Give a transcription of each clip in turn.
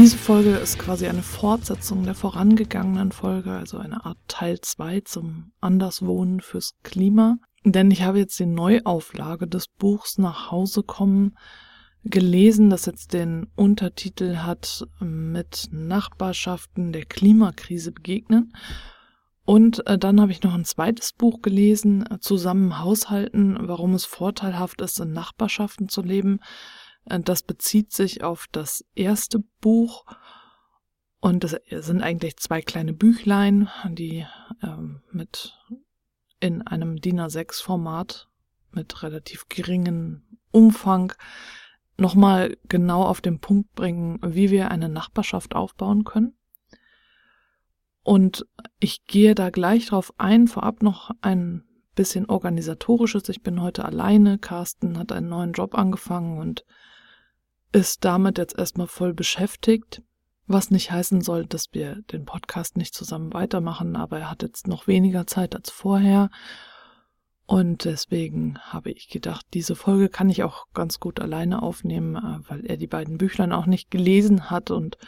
Diese Folge ist quasi eine Fortsetzung der vorangegangenen Folge, also eine Art Teil 2 zum Anderswohnen fürs Klima. Denn ich habe jetzt die Neuauflage des Buchs nach Hause kommen gelesen, das jetzt den Untertitel hat mit Nachbarschaften der Klimakrise begegnen. Und äh, dann habe ich noch ein zweites Buch gelesen, Zusammen Haushalten, warum es vorteilhaft ist, in Nachbarschaften zu leben. Äh, das bezieht sich auf das erste Buch und das sind eigentlich zwei kleine Büchlein, die ähm, mit in einem DIN A6 Format mit relativ geringem Umfang nochmal genau auf den Punkt bringen, wie wir eine Nachbarschaft aufbauen können. Und ich gehe da gleich drauf ein, vorab noch ein bisschen organisatorisches. Ich bin heute alleine. Carsten hat einen neuen Job angefangen und ist damit jetzt erstmal voll beschäftigt, was nicht heißen soll, dass wir den Podcast nicht zusammen weitermachen, aber er hat jetzt noch weniger Zeit als vorher. Und deswegen habe ich gedacht, diese Folge kann ich auch ganz gut alleine aufnehmen, äh, weil er die beiden Büchlein auch nicht gelesen hat und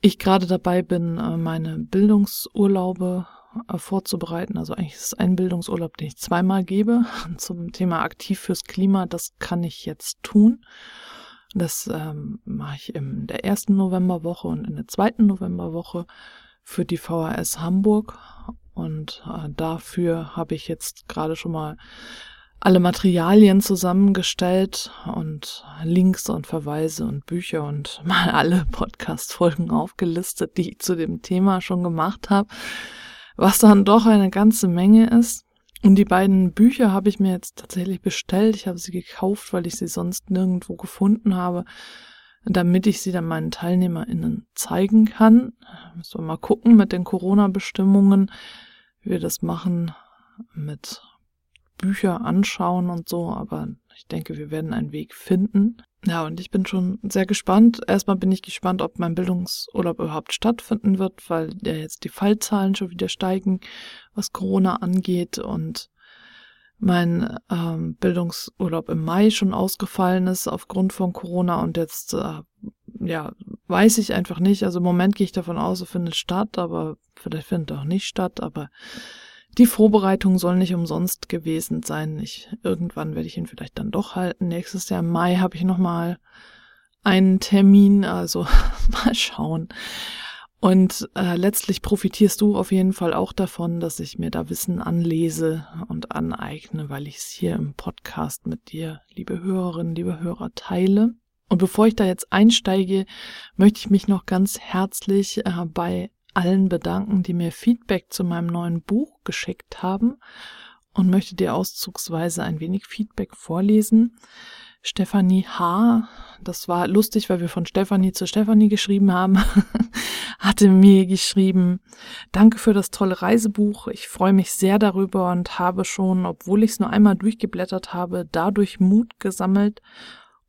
ich gerade dabei bin, äh, meine Bildungsurlaube äh, vorzubereiten. Also eigentlich ist es ein Bildungsurlaub, den ich zweimal gebe zum Thema aktiv fürs Klima. Das kann ich jetzt tun. Das ähm, mache ich in der ersten Novemberwoche und in der zweiten Novemberwoche für die VHS Hamburg. Und äh, dafür habe ich jetzt gerade schon mal alle Materialien zusammengestellt und Links und Verweise und Bücher und mal alle Podcast-Folgen aufgelistet, die ich zu dem Thema schon gemacht habe, was dann doch eine ganze Menge ist. Und die beiden Bücher habe ich mir jetzt tatsächlich bestellt. Ich habe sie gekauft, weil ich sie sonst nirgendwo gefunden habe, damit ich sie dann meinen TeilnehmerInnen zeigen kann. Müssen wir mal gucken mit den Corona-Bestimmungen, wie wir das machen mit Bücher anschauen und so, aber ich denke, wir werden einen Weg finden. Ja, und ich bin schon sehr gespannt. Erstmal bin ich gespannt, ob mein Bildungsurlaub überhaupt stattfinden wird, weil ja jetzt die Fallzahlen schon wieder steigen, was Corona angeht und mein ähm, Bildungsurlaub im Mai schon ausgefallen ist aufgrund von Corona und jetzt äh, ja weiß ich einfach nicht. Also im Moment gehe ich davon aus, es findet statt, aber vielleicht findet auch nicht statt. Aber die Vorbereitung soll nicht umsonst gewesen sein. Ich, irgendwann werde ich ihn vielleicht dann doch halten. Nächstes Jahr im Mai habe ich nochmal einen Termin, also mal schauen. Und äh, letztlich profitierst du auf jeden Fall auch davon, dass ich mir da Wissen anlese und aneigne, weil ich es hier im Podcast mit dir, liebe Hörerinnen, liebe Hörer, teile. Und bevor ich da jetzt einsteige, möchte ich mich noch ganz herzlich äh, bei allen bedanken, die mir Feedback zu meinem neuen Buch geschickt haben und möchte dir auszugsweise ein wenig Feedback vorlesen. Stefanie H., das war lustig, weil wir von Stefanie zu Stefanie geschrieben haben, hatte mir geschrieben, danke für das tolle Reisebuch. Ich freue mich sehr darüber und habe schon, obwohl ich es nur einmal durchgeblättert habe, dadurch Mut gesammelt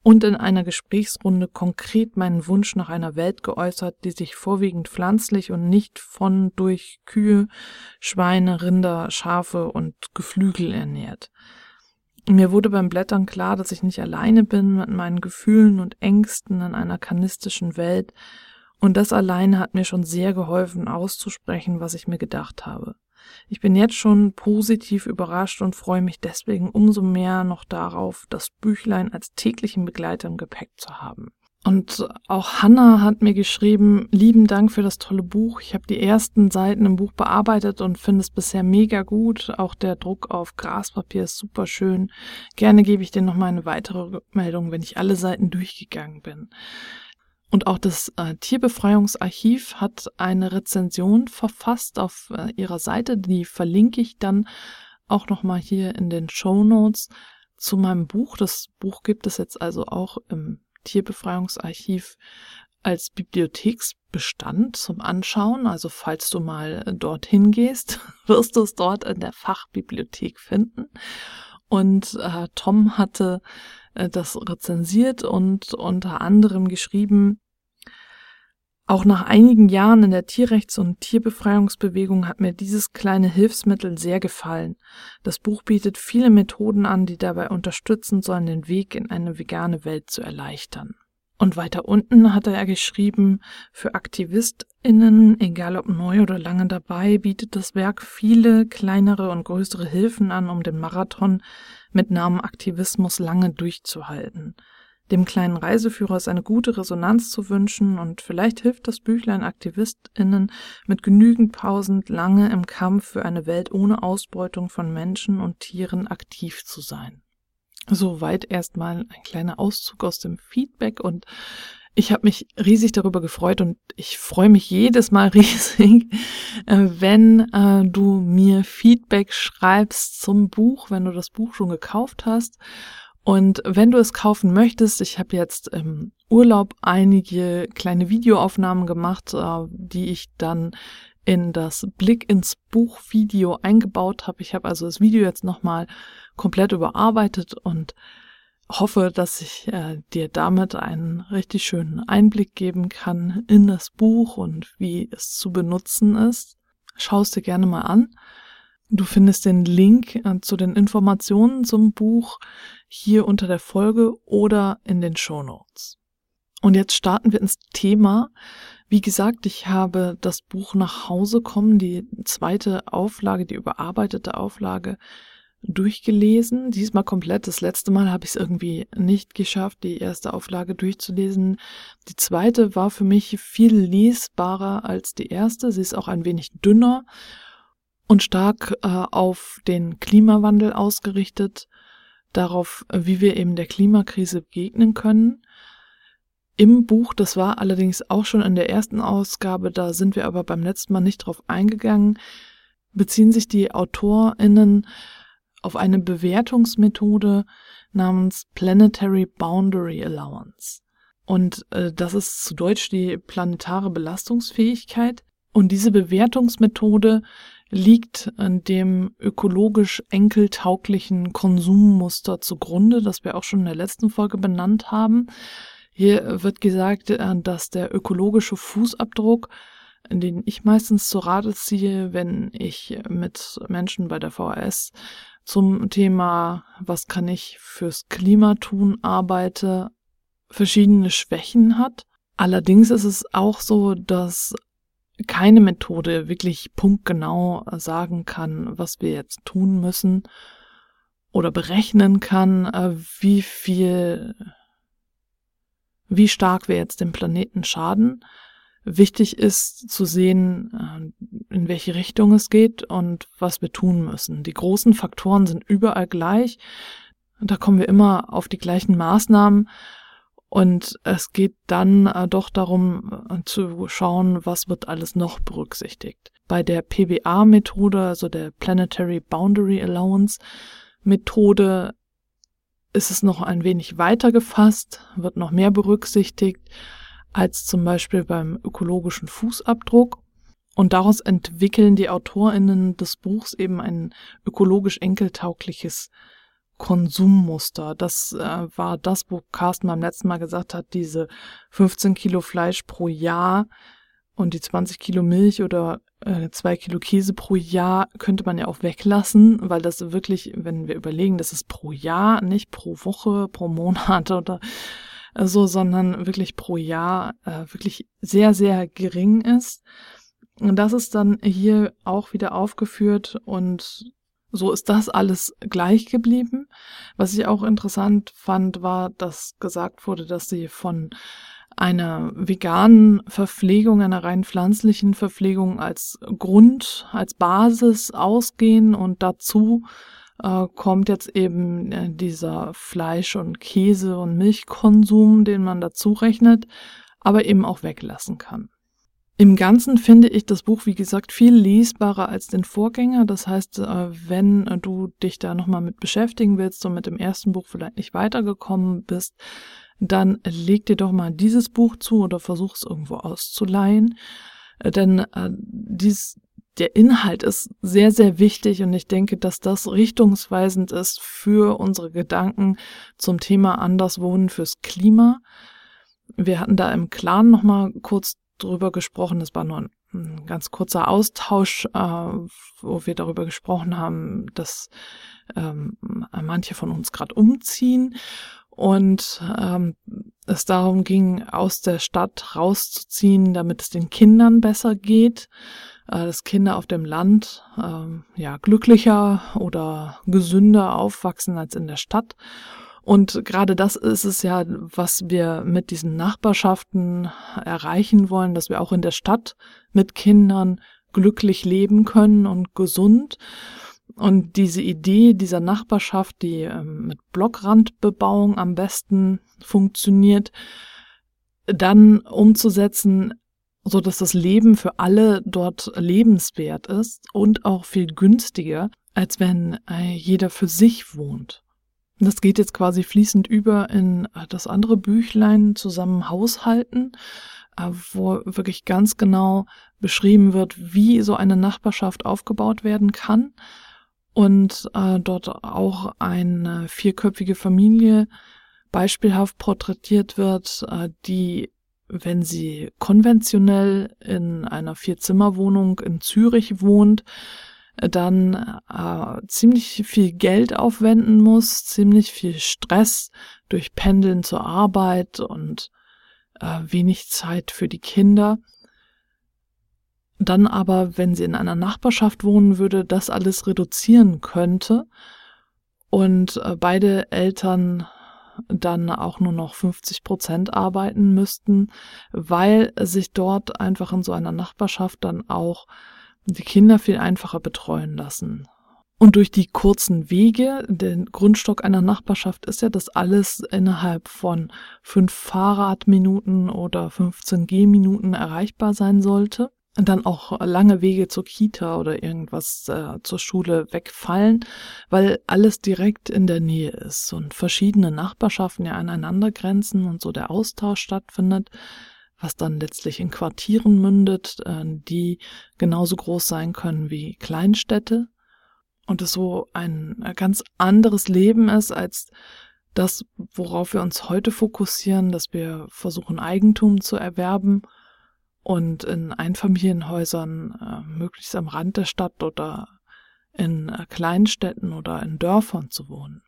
und in einer Gesprächsrunde konkret meinen Wunsch nach einer Welt geäußert, die sich vorwiegend pflanzlich und nicht von durch Kühe, Schweine, Rinder, Schafe und Geflügel ernährt. Mir wurde beim Blättern klar, dass ich nicht alleine bin mit meinen Gefühlen und Ängsten in einer kanistischen Welt, und das alleine hat mir schon sehr geholfen, auszusprechen, was ich mir gedacht habe. Ich bin jetzt schon positiv überrascht und freue mich deswegen umso mehr noch darauf, das Büchlein als täglichen Begleiter im Gepäck zu haben. Und auch Hannah hat mir geschrieben, lieben Dank für das tolle Buch. Ich habe die ersten Seiten im Buch bearbeitet und finde es bisher mega gut. Auch der Druck auf Graspapier ist super schön. Gerne gebe ich dir noch mal eine weitere Rückmeldung, wenn ich alle Seiten durchgegangen bin. Und auch das äh, Tierbefreiungsarchiv hat eine Rezension verfasst auf äh, ihrer Seite. Die verlinke ich dann auch nochmal hier in den Show Notes zu meinem Buch. Das Buch gibt es jetzt also auch im Tierbefreiungsarchiv als Bibliotheksbestand zum Anschauen. Also falls du mal dorthin gehst, wirst du es dort in der Fachbibliothek finden. Und äh, Tom hatte äh, das rezensiert und unter anderem geschrieben, auch nach einigen Jahren in der Tierrechts- und Tierbefreiungsbewegung hat mir dieses kleine Hilfsmittel sehr gefallen. Das Buch bietet viele Methoden an, die dabei unterstützen sollen, den Weg in eine vegane Welt zu erleichtern. Und weiter unten hat er geschrieben, für AktivistInnen, egal ob neu oder lange dabei, bietet das Werk viele kleinere und größere Hilfen an, um den Marathon mit Namen Aktivismus lange durchzuhalten. Dem kleinen Reiseführer ist eine gute Resonanz zu wünschen und vielleicht hilft das Büchlein AktivistInnen mit genügend Pausen lange im Kampf für eine Welt ohne Ausbeutung von Menschen und Tieren aktiv zu sein. Soweit erstmal ein kleiner Auszug aus dem Feedback und ich habe mich riesig darüber gefreut und ich freue mich jedes Mal riesig, äh, wenn äh, du mir Feedback schreibst zum Buch, wenn du das Buch schon gekauft hast. Und wenn du es kaufen möchtest, ich habe jetzt im Urlaub einige kleine Videoaufnahmen gemacht, äh, die ich dann in das Blick ins Buch Video eingebaut habe. Ich habe also das Video jetzt nochmal komplett überarbeitet und hoffe, dass ich äh, dir damit einen richtig schönen Einblick geben kann in das Buch und wie es zu benutzen ist. Schau es dir gerne mal an. Du findest den Link äh, zu den Informationen zum Buch hier unter der Folge oder in den Show Notes. Und jetzt starten wir ins Thema. Wie gesagt, ich habe das Buch nach Hause kommen, die zweite Auflage, die überarbeitete Auflage durchgelesen. Diesmal komplett. Das letzte Mal habe ich es irgendwie nicht geschafft, die erste Auflage durchzulesen. Die zweite war für mich viel lesbarer als die erste. Sie ist auch ein wenig dünner und stark äh, auf den Klimawandel ausgerichtet, darauf, wie wir eben der Klimakrise begegnen können. Im Buch, das war allerdings auch schon in der ersten Ausgabe, da sind wir aber beim letzten Mal nicht drauf eingegangen, beziehen sich die AutorInnen auf eine Bewertungsmethode namens Planetary Boundary Allowance. Und äh, das ist zu Deutsch die planetare Belastungsfähigkeit. Und diese Bewertungsmethode liegt dem ökologisch enkeltauglichen Konsummuster zugrunde, das wir auch schon in der letzten Folge benannt haben. Hier wird gesagt, äh, dass der ökologische Fußabdruck den ich meistens zu Rate ziehe, wenn ich mit Menschen bei der VHS zum Thema, was kann ich fürs Klima tun, arbeite, verschiedene Schwächen hat. Allerdings ist es auch so, dass keine Methode wirklich punktgenau sagen kann, was wir jetzt tun müssen oder berechnen kann, äh, wie viel, wie stark wir jetzt dem Planeten schaden. Wichtig ist zu sehen, äh, in welche Richtung es geht und was wir tun müssen. Die großen Faktoren sind überall gleich. Da kommen wir immer auf die gleichen Maßnahmen. Und es geht dann äh, doch darum äh, zu schauen, was wird alles noch berücksichtigt. Bei der PBA-Methode, also der Planetary Boundary Allowance Methode, ist es noch ein wenig weiter gefasst, wird noch mehr berücksichtigt als zum Beispiel beim ökologischen Fußabdruck. Und daraus entwickeln die AutorInnen des Buchs eben ein ökologisch enkeltaugliches Konsummuster. Das äh, war das, wo Carsten beim letzten Mal gesagt hat, diese 15 Kilo Fleisch pro Jahr und die 20 Kilo Milch oder äh, zwei Kilo Käse pro Jahr könnte man ja auch weglassen, weil das wirklich, wenn wir überlegen, das ist pro Jahr, nicht pro Woche, pro Monat oder so, sondern wirklich pro Jahr äh, wirklich sehr, sehr gering ist. Und das ist dann hier auch wieder aufgeführt und so ist das alles gleich geblieben. Was ich auch interessant fand, war, dass gesagt wurde, dass sie von einer veganen Verpflegung, einer rein pflanzlichen Verpflegung als Grund, als Basis ausgehen und dazu äh, kommt jetzt eben äh, dieser Fleisch- und Käse- und Milchkonsum, den man dazu rechnet, aber eben auch weglassen kann. Im Ganzen finde ich das Buch, wie gesagt, viel lesbarer als den Vorgänger. Das heißt, äh, wenn du dich da nochmal mit beschäftigen willst und mit dem ersten Buch vielleicht nicht weitergekommen bist, dann leg dir doch mal dieses Buch zu oder versuch es irgendwo auszuleihen. Äh, denn äh, dies, der Inhalt ist sehr, sehr wichtig und ich denke, dass das richtungsweisend ist für unsere Gedanken zum Thema Anderswohnen fürs Klima. Wir hatten da im Clan nochmal kurz drüber gesprochen. Das war nur ein, ganz kurzer Austausch, äh, wo wir darüber gesprochen haben, dass ähm, manche von uns gerade umziehen und ähm, es darum ging, aus der Stadt rauszuziehen, damit es den Kindern besser geht, äh, dass Kinder auf dem Land äh, ja glücklicher oder gesünder aufwachsen als in der Stadt. Und gerade das ist es ja, was wir mit diesen Nachbarschaften erreichen wollen, dass wir auch in der Stadt mit Kindern glücklich leben können und gesund. Und diese Idee dieser Nachbarschaft, die ähm, mit Blockrandbebauung am besten funktioniert, dann umzusetzen, so dass das Leben für alle dort lebenswert ist und auch viel günstiger, als wenn äh, jeder für sich wohnt. Das geht jetzt quasi fließend über in äh, das andere Büchlein zusammen Haushalten, äh, wo wirklich ganz genau beschrieben wird, wie so eine Nachbarschaft aufgebaut werden kann und äh, dort auch eine vierköpfige Familie beispielhaft porträtiert wird, die, wenn sie konventionell in einer Vierzimmerwohnung in Zürich wohnt, dann äh, ziemlich viel Geld aufwenden muss, ziemlich viel Stress durch Pendeln zur Arbeit und äh, wenig Zeit für die Kinder. Dann aber, wenn sie in einer Nachbarschaft wohnen würde, das alles reduzieren könnte und äh, beide Eltern dann auch nur noch 50 Prozent arbeiten müssten, weil sich dort einfach in so einer Nachbarschaft dann auch die Kinder viel einfacher betreuen lassen. Und durch die kurzen Wege, der Grundstock einer Nachbarschaft ist ja, dass alles innerhalb von fünf Fahrradminuten oder 15 Gehminuten erreichbar sein sollte. Und dann auch lange Wege zur Kita oder irgendwas äh, zur Schule wegfallen, weil alles direkt in der Nähe ist und verschiedene Nachbarschaften ja aneinander grenzen und so der Austausch stattfindet was dann letztlich in Quartieren mündet, äh, die genauso groß sein können wie Kleinstädte und es so ein ganz anderes Leben ist als das, worauf wir uns heute fokussieren, dass wir versuchen, Eigentum zu erwerben und in Einfamilienhäusern äh, möglichst am Rand der Stadt oder in äh, Kleinstädten oder in Dörfern zu wohnen.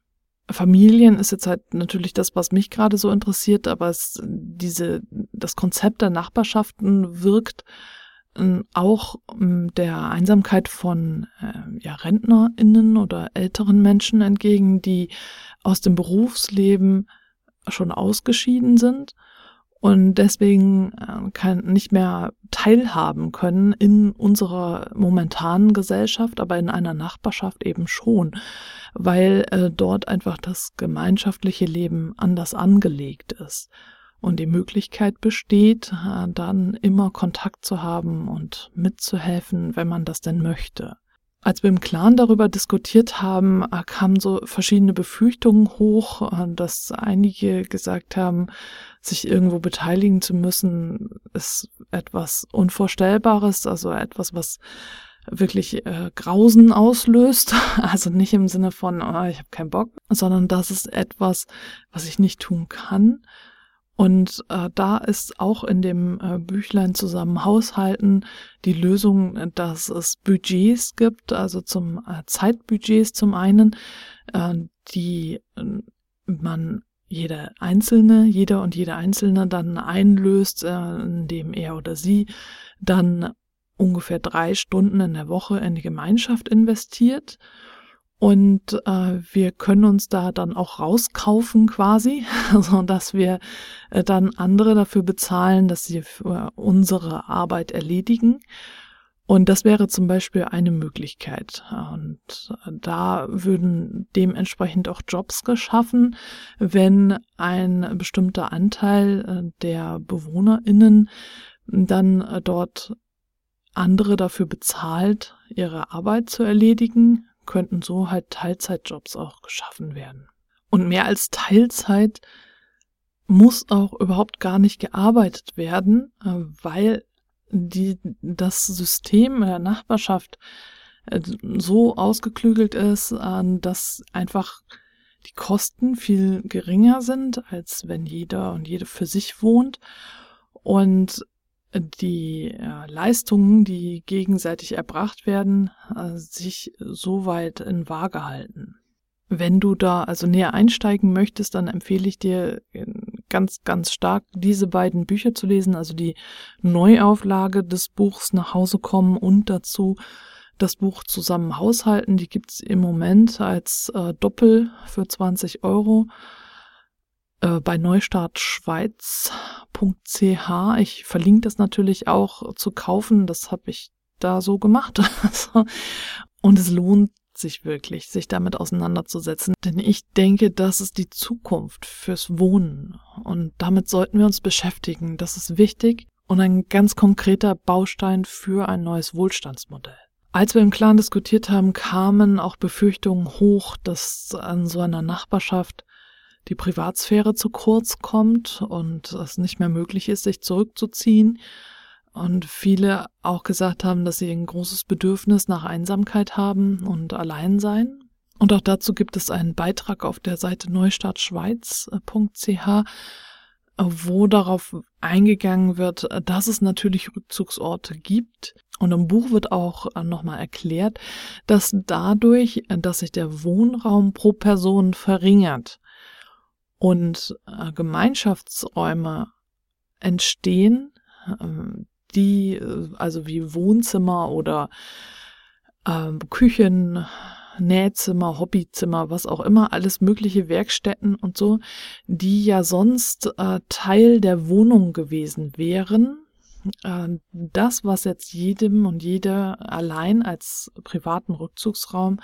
Familien ist jetzt halt natürlich das, was mich gerade so interessiert, aber es, diese, das Konzept der Nachbarschaften wirkt äh, auch äh, der Einsamkeit von äh, ja, RentnerInnen oder älteren Menschen entgegen, die aus dem Berufsleben schon ausgeschieden sind und deswegen äh, kann nicht mehr teilhaben können in unserer momentanen Gesellschaft, aber in einer Nachbarschaft eben schon, weil äh, dort einfach das gemeinschaftliche Leben anders angelegt ist und die Möglichkeit besteht, äh, dann immer Kontakt zu haben und mitzuhelfen, wenn man das denn möchte. Als wir im Clan darüber diskutiert haben, kamen so verschiedene Befürchtungen hoch, dass einige gesagt haben, sich irgendwo beteiligen zu müssen, ist etwas Unvorstellbares, also etwas, was wirklich äh, Grausen auslöst. Also nicht im Sinne von, oh, ich habe keinen Bock, sondern das ist etwas, was ich nicht tun kann. Und äh, da ist auch in dem äh, Büchlein zusammen Haushalten die Lösung, dass es Budgets gibt, also zum äh, Zeitbudgets zum einen, äh, die äh, man jeder Einzelne, jeder und jede Einzelne dann einlöst, äh, indem er oder sie dann ungefähr drei Stunden in der Woche in die Gemeinschaft investiert. Und äh, wir können uns da dann auch rauskaufen quasi, so dass wir äh, dann andere dafür bezahlen, dass sie unsere Arbeit erledigen. Und das wäre zum Beispiel eine Möglichkeit. Und da würden dementsprechend auch Jobs geschaffen, wenn ein bestimmter Anteil äh, der BewohnerInnen dann äh, dort andere dafür bezahlt, ihre Arbeit zu erledigen, könnten so halt Teilzeitjobs auch geschaffen werden. Und mehr als Teilzeit muss auch überhaupt gar nicht gearbeitet werden, äh, weil die, das System der Nachbarschaft äh, so ausgeklügelt ist, dass einfach die Kosten viel geringer sind, als wenn jeder und jede für sich wohnt und die äh, Leistungen, die gegenseitig erbracht werden, äh, sich so weit in Waage halten. Wenn du da also näher einsteigen möchtest, dann empfehle ich dir äh, ganz, ganz stark diese beiden Bücher zu lesen, also die Neuauflage des Buchs nach Hause kommen und dazu das Buch Zusammen Haushalten. Die gibt's im Moment als äh, Doppel für 20 Euro äh, bei neustartschweiz.ch. Ich verlinke das natürlich auch zu kaufen. Das habe ich da so gemacht. und es lohnt sich wirklich, sich damit auseinanderzusetzen. Denn ich denke, das ist die Zukunft fürs Wohnen. Und damit sollten wir uns beschäftigen. Das ist wichtig und ein ganz konkreter Baustein für ein neues Wohlstandsmodell. Als wir im Clan diskutiert haben, kamen auch Befürchtungen hoch, dass an so einer Nachbarschaft die Privatsphäre zu kurz kommt und es nicht mehr möglich ist, sich zurückzuziehen und viele auch gesagt haben, dass sie ein großes Bedürfnis nach Einsamkeit haben und Alleinsein. Und auch dazu gibt es einen Beitrag auf der Seite neustartschweiz.ch, wo darauf eingegangen wird, dass es natürlich Rückzugsorte gibt. Und im Buch wird auch nochmal erklärt, dass dadurch, dass sich der Wohnraum pro Person verringert und äh, Gemeinschaftsräume entstehen, ähm, die, äh, also wie Wohnzimmer oder äh, Küchen, Nähzimmer, Hobbyzimmer, was auch immer, alles mögliche Werkstätten und so, die ja sonst äh, Teil der Wohnung gewesen wären, das, was jetzt jedem und jeder allein als privaten Rückzugsraum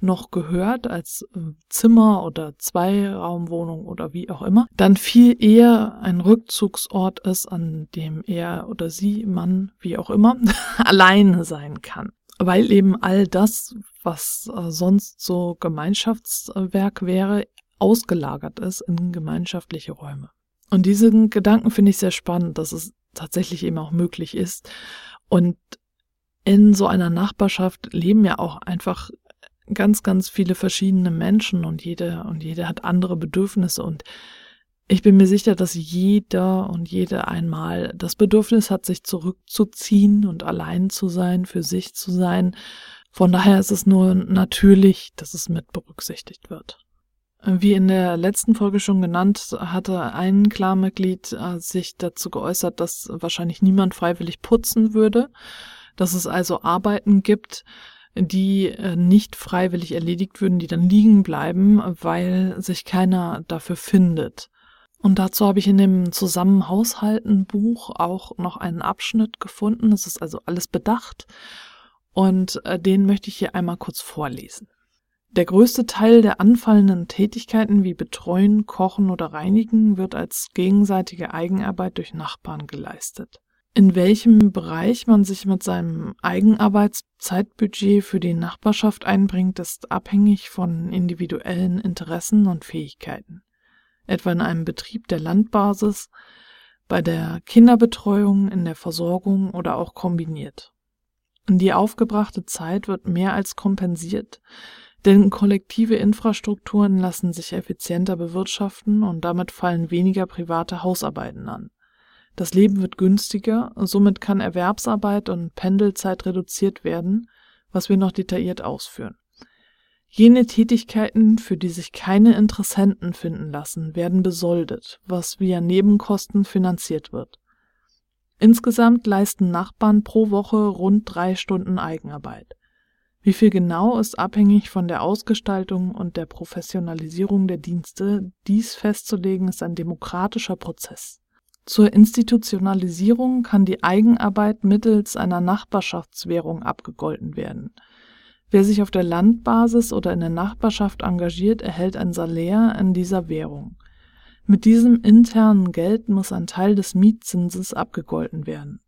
noch gehört, als äh, Zimmer oder Zweiraumwohnung oder wie auch immer, dann viel eher ein Rückzugsort ist, an dem er oder sie, Mann, wie auch immer, alleine sein kann. Weil eben all das, was äh, sonst so Gemeinschaftswerk wäre, ausgelagert ist in gemeinschaftliche Räume. Und diesen Gedanken finde ich sehr spannend, dass es tatsächlich eben auch möglich ist. Und in so einer Nachbarschaft leben ja auch einfach ganz, ganz viele verschiedene Menschen und jede und jede hat andere Bedürfnisse und ich bin mir sicher, dass jeder und jede einmal das Bedürfnis hat, sich zurückzuziehen und allein zu sein, für sich zu sein. Von daher ist es nur natürlich, dass es mit berücksichtigt wird. Wie in der letzten Folge schon genannt, hatte ein Klarmitglied äh, sich dazu geäußert, dass wahrscheinlich niemand freiwillig putzen würde, dass es also Arbeiten gibt, die äh, nicht freiwillig erledigt würden, die dann liegen bleiben, weil sich keiner dafür findet. Und dazu habe ich in dem Zusammenhaushalten-Buch auch noch einen Abschnitt gefunden. Es ist also alles bedacht. Und äh, den möchte ich hier einmal kurz vorlesen. Der größte Teil der anfallenden Tätigkeiten wie Betreuen, Kochen oder Reinigen wird als gegenseitige Eigenarbeit durch Nachbarn geleistet. In welchem Bereich man sich mit seinem Eigenarbeitszeitbudget für die Nachbarschaft einbringt, ist abhängig von individuellen Interessen und Fähigkeiten. Etwa in einem Betrieb der Landbasis, bei der Kinderbetreuung, in der Versorgung oder auch kombiniert. Die aufgebrachte Zeit wird mehr als kompensiert, denn kollektive Infrastrukturen lassen sich effizienter bewirtschaften und damit fallen weniger private Hausarbeiten an. Das Leben wird günstiger, somit kann Erwerbsarbeit und Pendelzeit reduziert werden, was wir noch detailliert ausführen. Jene Tätigkeiten, für die sich keine Interessenten finden lassen, werden besoldet, was via Nebenkosten finanziert wird. Insgesamt leisten Nachbarn pro Woche rund drei Stunden Eigenarbeit. Wie viel genau ist abhängig von der Ausgestaltung und der Professionalisierung der Dienste. Dies festzulegen ist ein demokratischer Prozess. Zur Institutionalisierung kann die Eigenarbeit mittels einer Nachbarschaftswährung abgegolten werden. Wer sich auf der Landbasis oder in der Nachbarschaft engagiert, erhält ein Salär in dieser Währung. Mit diesem internen Geld muss ein Teil des Mietzinses abgegolten werden.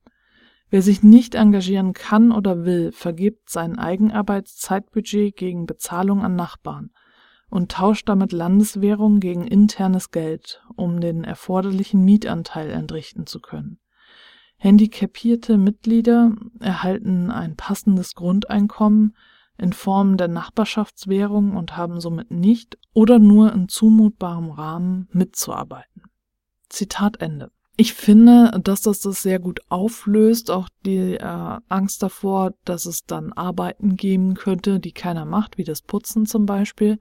Wer sich nicht engagieren kann oder will, vergibt sein Eigenarbeitszeitbudget gegen Bezahlung an Nachbarn und tauscht damit Landeswährung gegen internes Geld, um den erforderlichen Mietanteil entrichten zu können. Handicapierte Mitglieder erhalten ein passendes Grundeinkommen in Form der Nachbarschaftswährung und haben somit nicht oder nur in zumutbarem Rahmen mitzuarbeiten. Zitat Ende. Ich finde, dass das das sehr gut auflöst, auch die äh, Angst davor, dass es dann Arbeiten geben könnte, die keiner macht, wie das Putzen zum Beispiel.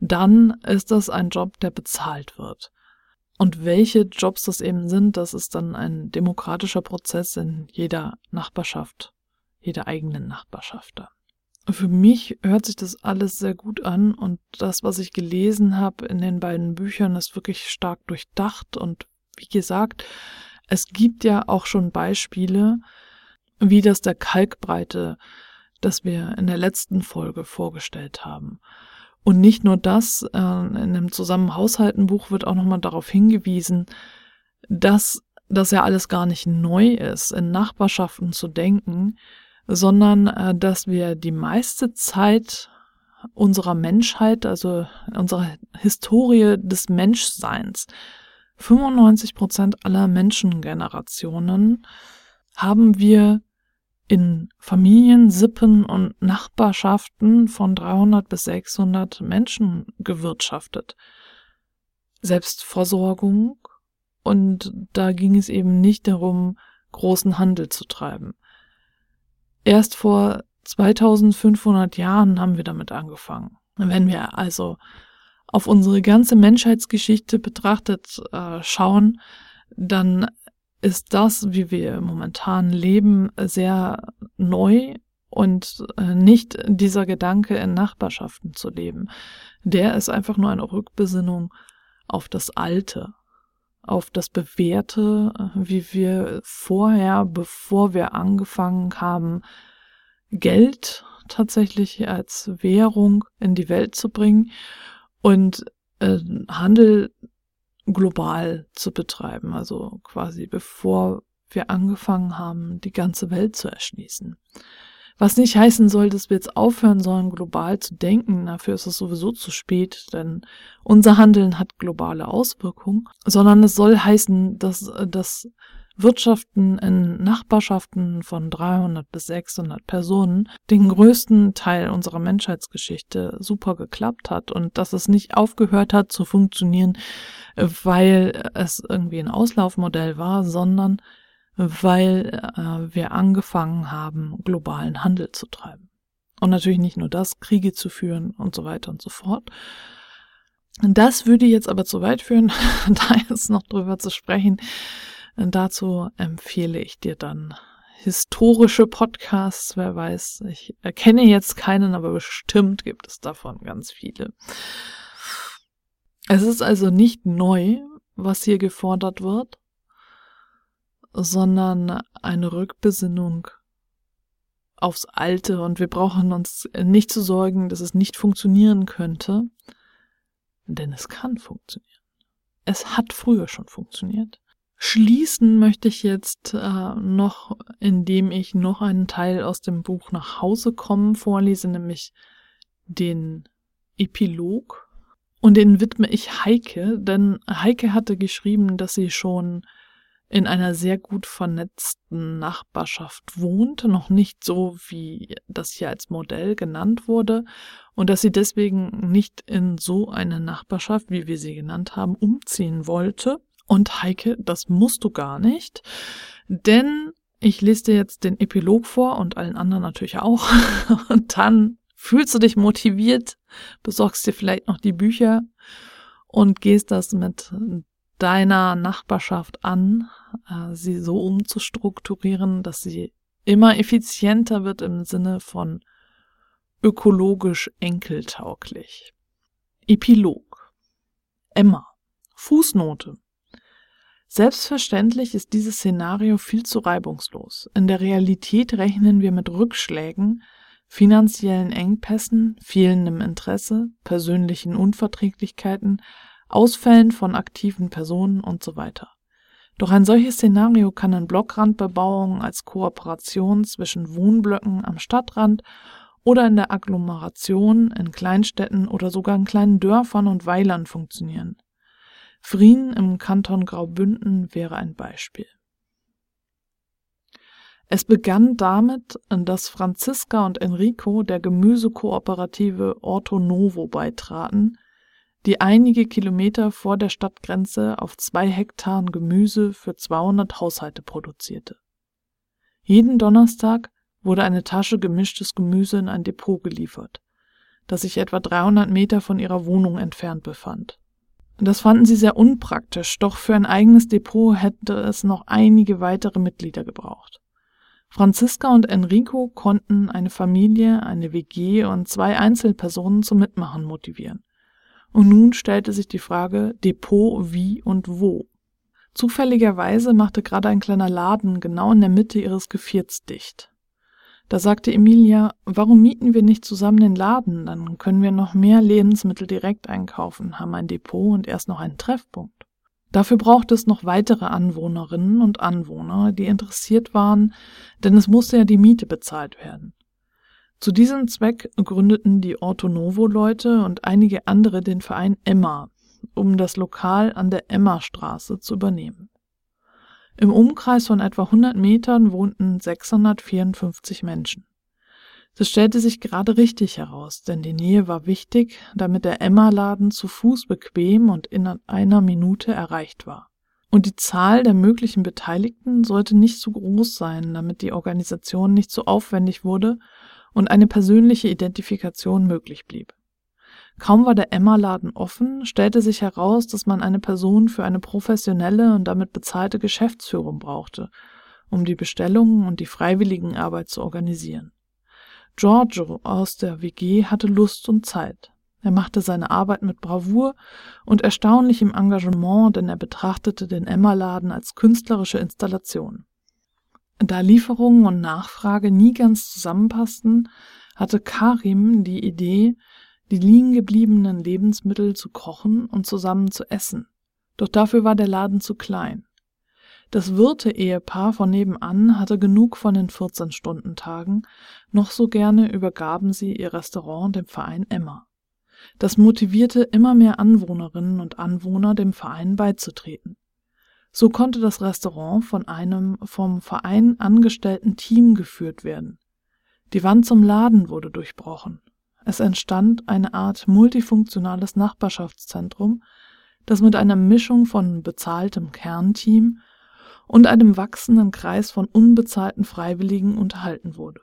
Dann ist das ein Job, der bezahlt wird. Und welche Jobs das eben sind, das ist dann ein demokratischer Prozess in jeder Nachbarschaft, jeder eigenen Nachbarschaft. Für mich hört sich das alles sehr gut an und das, was ich gelesen habe in den beiden Büchern, ist wirklich stark durchdacht und wie gesagt, es gibt ja auch schon Beispiele, wie das der Kalkbreite, das wir in der letzten Folge vorgestellt haben. Und nicht nur das, äh, in einem Zusammenhaushaltenbuch wird auch nochmal darauf hingewiesen, dass das ja alles gar nicht neu ist, in Nachbarschaften zu denken, sondern äh, dass wir die meiste Zeit unserer Menschheit, also unserer Historie des Menschseins, 95 Prozent aller Menschengenerationen haben wir in Familien, Sippen und Nachbarschaften von 300 bis 600 Menschen gewirtschaftet. Selbstversorgung und da ging es eben nicht darum, großen Handel zu treiben. Erst vor 2500 Jahren haben wir damit angefangen. Wenn wir also auf unsere ganze Menschheitsgeschichte betrachtet äh, schauen, dann ist das, wie wir momentan leben, sehr neu und äh, nicht dieser Gedanke in Nachbarschaften zu leben. Der ist einfach nur eine Rückbesinnung auf das Alte, auf das Bewährte, äh, wie wir vorher, bevor wir angefangen haben, Geld tatsächlich als Währung in die Welt zu bringen und äh, Handel global zu betreiben, also quasi bevor wir angefangen haben, die ganze Welt zu erschließen. Was nicht heißen soll, dass wir jetzt aufhören sollen, global zu denken, dafür ist es sowieso zu spät, denn unser Handeln hat globale Auswirkungen, sondern es soll heißen, dass das Wirtschaften in Nachbarschaften von 300 bis 600 Personen den größten Teil unserer Menschheitsgeschichte super geklappt hat und dass es nicht aufgehört hat zu funktionieren, weil es irgendwie ein Auslaufmodell war, sondern weil äh, wir angefangen haben, globalen Handel zu treiben. Und natürlich nicht nur das, Kriege zu führen und so weiter und so fort. Das würde jetzt aber zu weit führen, da jetzt noch drüber zu sprechen. Dazu empfehle ich dir dann historische Podcasts. Wer weiß, ich erkenne jetzt keinen, aber bestimmt gibt es davon ganz viele. Es ist also nicht neu, was hier gefordert wird, sondern eine Rückbesinnung aufs Alte und wir brauchen uns nicht zu sorgen, dass es nicht funktionieren könnte, denn es kann funktionieren. Es hat früher schon funktioniert. Schließen möchte ich jetzt äh, noch, indem ich noch einen Teil aus dem Buch nach Hause kommen vorlese, nämlich den Epilog. Und den widme ich Heike, denn Heike hatte geschrieben, dass sie schon in einer sehr gut vernetzten Nachbarschaft wohnt, noch nicht so, wie das hier als Modell genannt wurde, und dass sie deswegen nicht in so eine Nachbarschaft, wie wir sie genannt haben, umziehen wollte, und Heike, das musst du gar nicht, denn ich lese dir jetzt den Epilog vor und allen anderen natürlich auch. Und dann fühlst du dich motiviert, besorgst dir vielleicht noch die Bücher und gehst das mit deiner Nachbarschaft an, äh, sie so umzustrukturieren, dass sie immer effizienter wird im Sinne von ökologisch enkeltauglich. Epilog. Emma. Fußnote. Selbstverständlich ist dieses Szenario viel zu reibungslos. In der Realität rechnen wir mit Rückschlägen, finanziellen Engpässen, fehlendem Interesse, persönlichen Unverträglichkeiten, Ausfällen von aktiven Personen und so weiter. Doch ein solches Szenario kann in Blockrandbebauung als Kooperation zwischen Wohnblöcken am Stadtrand oder in der Agglomeration, in Kleinstädten oder sogar in kleinen Dörfern und Weilern funktionieren. Frien im Kanton Graubünden wäre ein Beispiel. Es begann damit, dass Franziska und Enrico der Gemüsekooperative Orto Novo beitraten, die einige Kilometer vor der Stadtgrenze auf zwei Hektaren Gemüse für 200 Haushalte produzierte. Jeden Donnerstag wurde eine Tasche gemischtes Gemüse in ein Depot geliefert, das sich etwa 300 Meter von ihrer Wohnung entfernt befand. Das fanden sie sehr unpraktisch, doch für ein eigenes Depot hätte es noch einige weitere Mitglieder gebraucht. Franziska und Enrico konnten eine Familie, eine WG und zwei Einzelpersonen zum Mitmachen motivieren. Und nun stellte sich die Frage Depot wie und wo. Zufälligerweise machte gerade ein kleiner Laden genau in der Mitte ihres Gevierts dicht. Da sagte Emilia, warum mieten wir nicht zusammen den Laden? Dann können wir noch mehr Lebensmittel direkt einkaufen, haben ein Depot und erst noch einen Treffpunkt. Dafür braucht es noch weitere Anwohnerinnen und Anwohner, die interessiert waren, denn es musste ja die Miete bezahlt werden. Zu diesem Zweck gründeten die Orto-Novo-Leute und einige andere den Verein Emma, um das Lokal an der Emma-Straße zu übernehmen. Im Umkreis von etwa 100 Metern wohnten 654 Menschen. Das stellte sich gerade richtig heraus, denn die Nähe war wichtig, damit der Emma-Laden zu Fuß bequem und in einer Minute erreicht war. Und die Zahl der möglichen Beteiligten sollte nicht zu groß sein, damit die Organisation nicht zu aufwendig wurde und eine persönliche Identifikation möglich blieb. Kaum war der Emma-Laden offen, stellte sich heraus, dass man eine Person für eine professionelle und damit bezahlte Geschäftsführung brauchte, um die Bestellungen und die Freiwilligenarbeit zu organisieren. Giorgio aus der WG hatte Lust und Zeit. Er machte seine Arbeit mit Bravour und erstaunlichem Engagement, denn er betrachtete den Emma-Laden als künstlerische Installation. Da Lieferungen und Nachfrage nie ganz zusammenpassten, hatte Karim die Idee, die liegen gebliebenen Lebensmittel zu kochen und zusammen zu essen. Doch dafür war der Laden zu klein. Das Wirte-Ehepaar von nebenan hatte genug von den 14-Stunden-Tagen, noch so gerne übergaben sie ihr Restaurant dem Verein Emma. Das motivierte immer mehr Anwohnerinnen und Anwohner, dem Verein beizutreten. So konnte das Restaurant von einem vom Verein angestellten Team geführt werden. Die Wand zum Laden wurde durchbrochen. Es entstand eine Art multifunktionales Nachbarschaftszentrum, das mit einer Mischung von bezahltem Kernteam und einem wachsenden Kreis von unbezahlten Freiwilligen unterhalten wurde.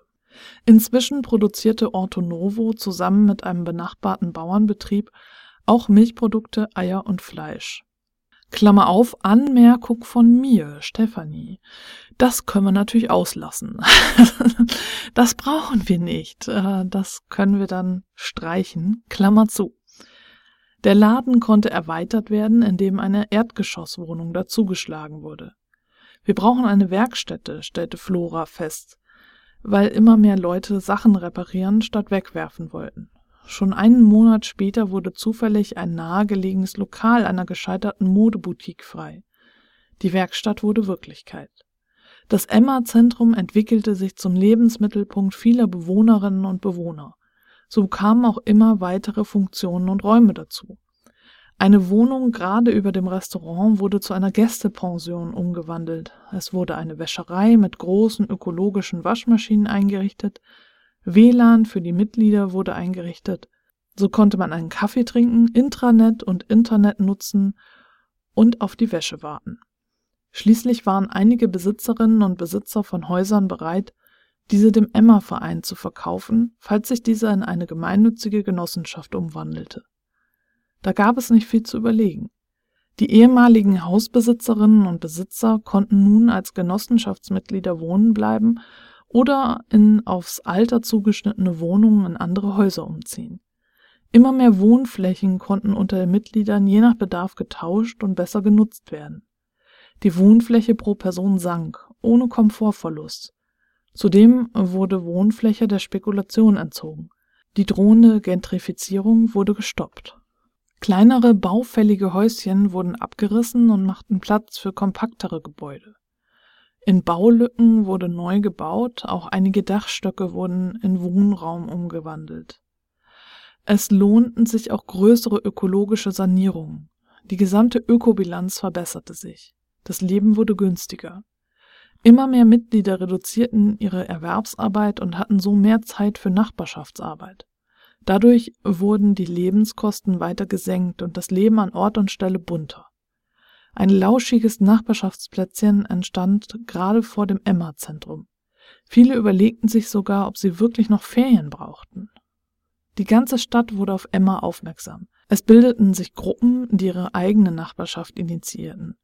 Inzwischen produzierte Orto Novo zusammen mit einem benachbarten Bauernbetrieb auch Milchprodukte, Eier und Fleisch. Klammer auf, Anmerkung von mir, Stefanie. Das können wir natürlich auslassen. das brauchen wir nicht. Äh, das können wir dann streichen. Klammer zu. Der Laden konnte erweitert werden, indem eine Erdgeschosswohnung dazugeschlagen wurde. Wir brauchen eine Werkstätte, stellte Flora fest, weil immer mehr Leute Sachen reparieren statt wegwerfen wollten. Schon einen Monat später wurde zufällig ein nahegelegenes Lokal einer gescheiterten Modeboutique frei. Die Werkstatt wurde Wirklichkeit. Das Emma-Zentrum entwickelte sich zum Lebensmittelpunkt vieler Bewohnerinnen und Bewohner. So kamen auch immer weitere Funktionen und Räume dazu. Eine Wohnung gerade über dem Restaurant wurde zu einer Gästepension umgewandelt. Es wurde eine Wäscherei mit großen ökologischen Waschmaschinen eingerichtet, WLAN für die Mitglieder wurde eingerichtet. So konnte man einen Kaffee trinken, Intranet und Internet nutzen und auf die Wäsche warten. Schließlich waren einige Besitzerinnen und Besitzer von Häusern bereit, diese dem Emma-Verein zu verkaufen, falls sich dieser in eine gemeinnützige Genossenschaft umwandelte. Da gab es nicht viel zu überlegen. Die ehemaligen Hausbesitzerinnen und Besitzer konnten nun als Genossenschaftsmitglieder wohnen bleiben oder in aufs Alter zugeschnittene Wohnungen in andere Häuser umziehen. Immer mehr Wohnflächen konnten unter den Mitgliedern je nach Bedarf getauscht und besser genutzt werden. Die Wohnfläche pro Person sank, ohne Komfortverlust. Zudem wurde Wohnfläche der Spekulation entzogen. Die drohende Gentrifizierung wurde gestoppt. Kleinere baufällige Häuschen wurden abgerissen und machten Platz für kompaktere Gebäude. In Baulücken wurde neu gebaut, auch einige Dachstöcke wurden in Wohnraum umgewandelt. Es lohnten sich auch größere ökologische Sanierungen. Die gesamte Ökobilanz verbesserte sich. Das Leben wurde günstiger. Immer mehr Mitglieder reduzierten ihre Erwerbsarbeit und hatten so mehr Zeit für Nachbarschaftsarbeit. Dadurch wurden die Lebenskosten weiter gesenkt und das Leben an Ort und Stelle bunter. Ein lauschiges Nachbarschaftsplätzchen entstand gerade vor dem Emma-Zentrum. Viele überlegten sich sogar, ob sie wirklich noch Ferien brauchten. Die ganze Stadt wurde auf Emma aufmerksam. Es bildeten sich Gruppen, die ihre eigene Nachbarschaft initiierten.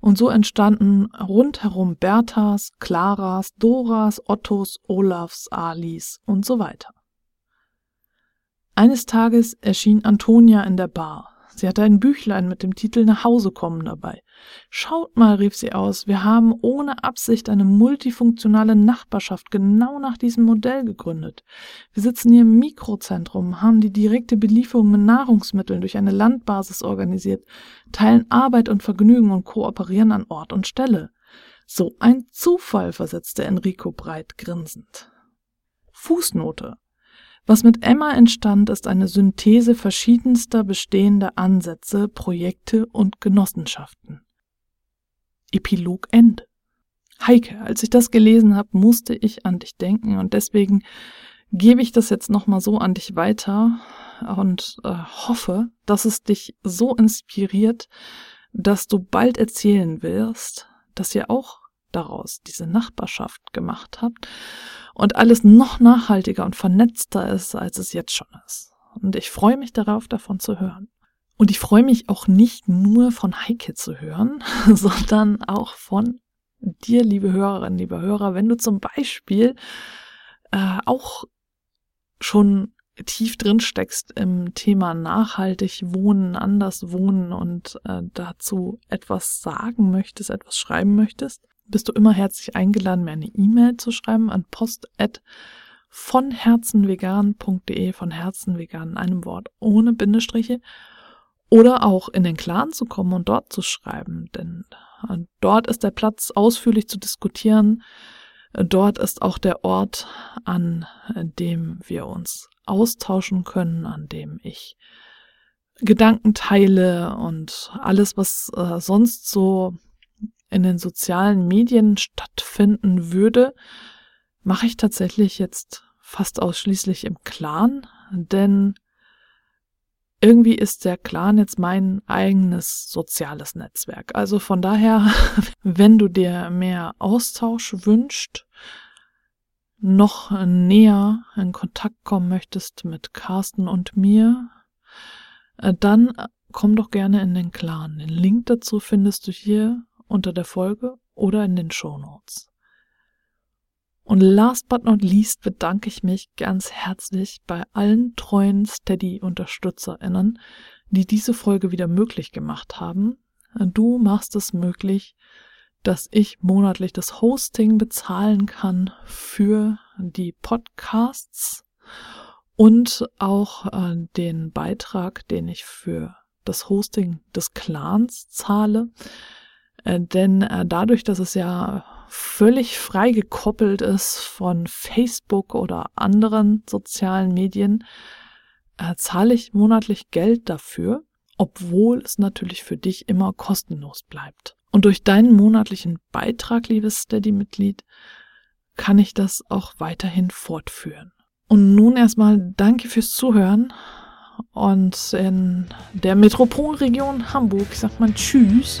Und so entstanden rundherum Berthas, Klaras, Doras, Ottos, Olafs, Alis und so weiter. Eines Tages erschien Antonia in der Bar. Sie hatte ein Büchlein mit dem Titel Nach Hause kommen dabei. Schaut mal, rief sie aus, wir haben ohne Absicht eine multifunktionale Nachbarschaft genau nach diesem Modell gegründet. Wir sitzen hier im Mikrozentrum, haben die direkte Belieferung mit Nahrungsmitteln durch eine Landbasis organisiert, teilen Arbeit und Vergnügen und kooperieren an Ort und Stelle. So ein Zufall, versetzte Enrico breit grinsend. Fußnote was mit Emma entstand, ist eine Synthese verschiedenster bestehender Ansätze, Projekte und Genossenschaften. Epilog Ende. Heike, als ich das gelesen habe, musste ich an dich denken und deswegen gebe ich das jetzt nochmal so an dich weiter und äh, hoffe, dass es dich so inspiriert, dass du bald erzählen wirst, dass ihr auch daraus diese Nachbarschaft gemacht habt und alles noch nachhaltiger und vernetzter ist, als es jetzt schon ist. Und ich freue mich darauf, davon zu hören. Und ich freue mich auch nicht nur von Heike zu hören, sondern auch von dir, liebe Hörerinnen, liebe Hörer, wenn du zum Beispiel äh, auch schon tief drin steckst im Thema nachhaltig wohnen, anders wohnen und äh, dazu etwas sagen möchtest, etwas schreiben möchtest, bist du immer herzlich eingeladen, mir eine E-Mail zu schreiben an post@ von herzenvegan.de, von herzenvegan in einem Wort ohne Bindestriche oder auch in den Clan zu kommen und dort zu schreiben, denn äh, dort ist der Platz ausführlich zu diskutieren. Dort ist auch der Ort, an dem wir uns austauschen können, an dem ich Gedanken teile und alles, was äh, sonst so in den sozialen Medien stattfinden würde, mache ich tatsächlich jetzt fast ausschließlich im Clan, denn irgendwie ist der Clan jetzt mein eigenes soziales Netzwerk. Also von daher, wenn du dir mehr Austausch wünscht, noch näher in Kontakt kommen möchtest mit Carsten und mir, äh, dann komm doch gerne in den Clan. Den Link dazu findest du hier unter der Folge oder in den Show Notes. Und last but not least bedanke ich mich ganz herzlich bei allen treuen Steady-UnterstützerInnen, die diese Folge wieder möglich gemacht haben. Du machst es möglich, dass ich monatlich das Hosting bezahlen kann für die Podcasts und auch äh, den Beitrag, den ich für das Hosting des Clans zahle. Äh, denn äh, dadurch, dass es ja völlig frei gekoppelt ist von Facebook oder anderen sozialen Medien, äh, zahle ich monatlich Geld dafür, obwohl es natürlich für dich immer kostenlos bleibt. Und durch deinen monatlichen Beitrag, liebes Steady-Mitglied, kann ich das auch weiterhin fortführen. Und nun erstmal danke fürs Zuhören. Und in der Metropolregion Hamburg sagt man Tschüss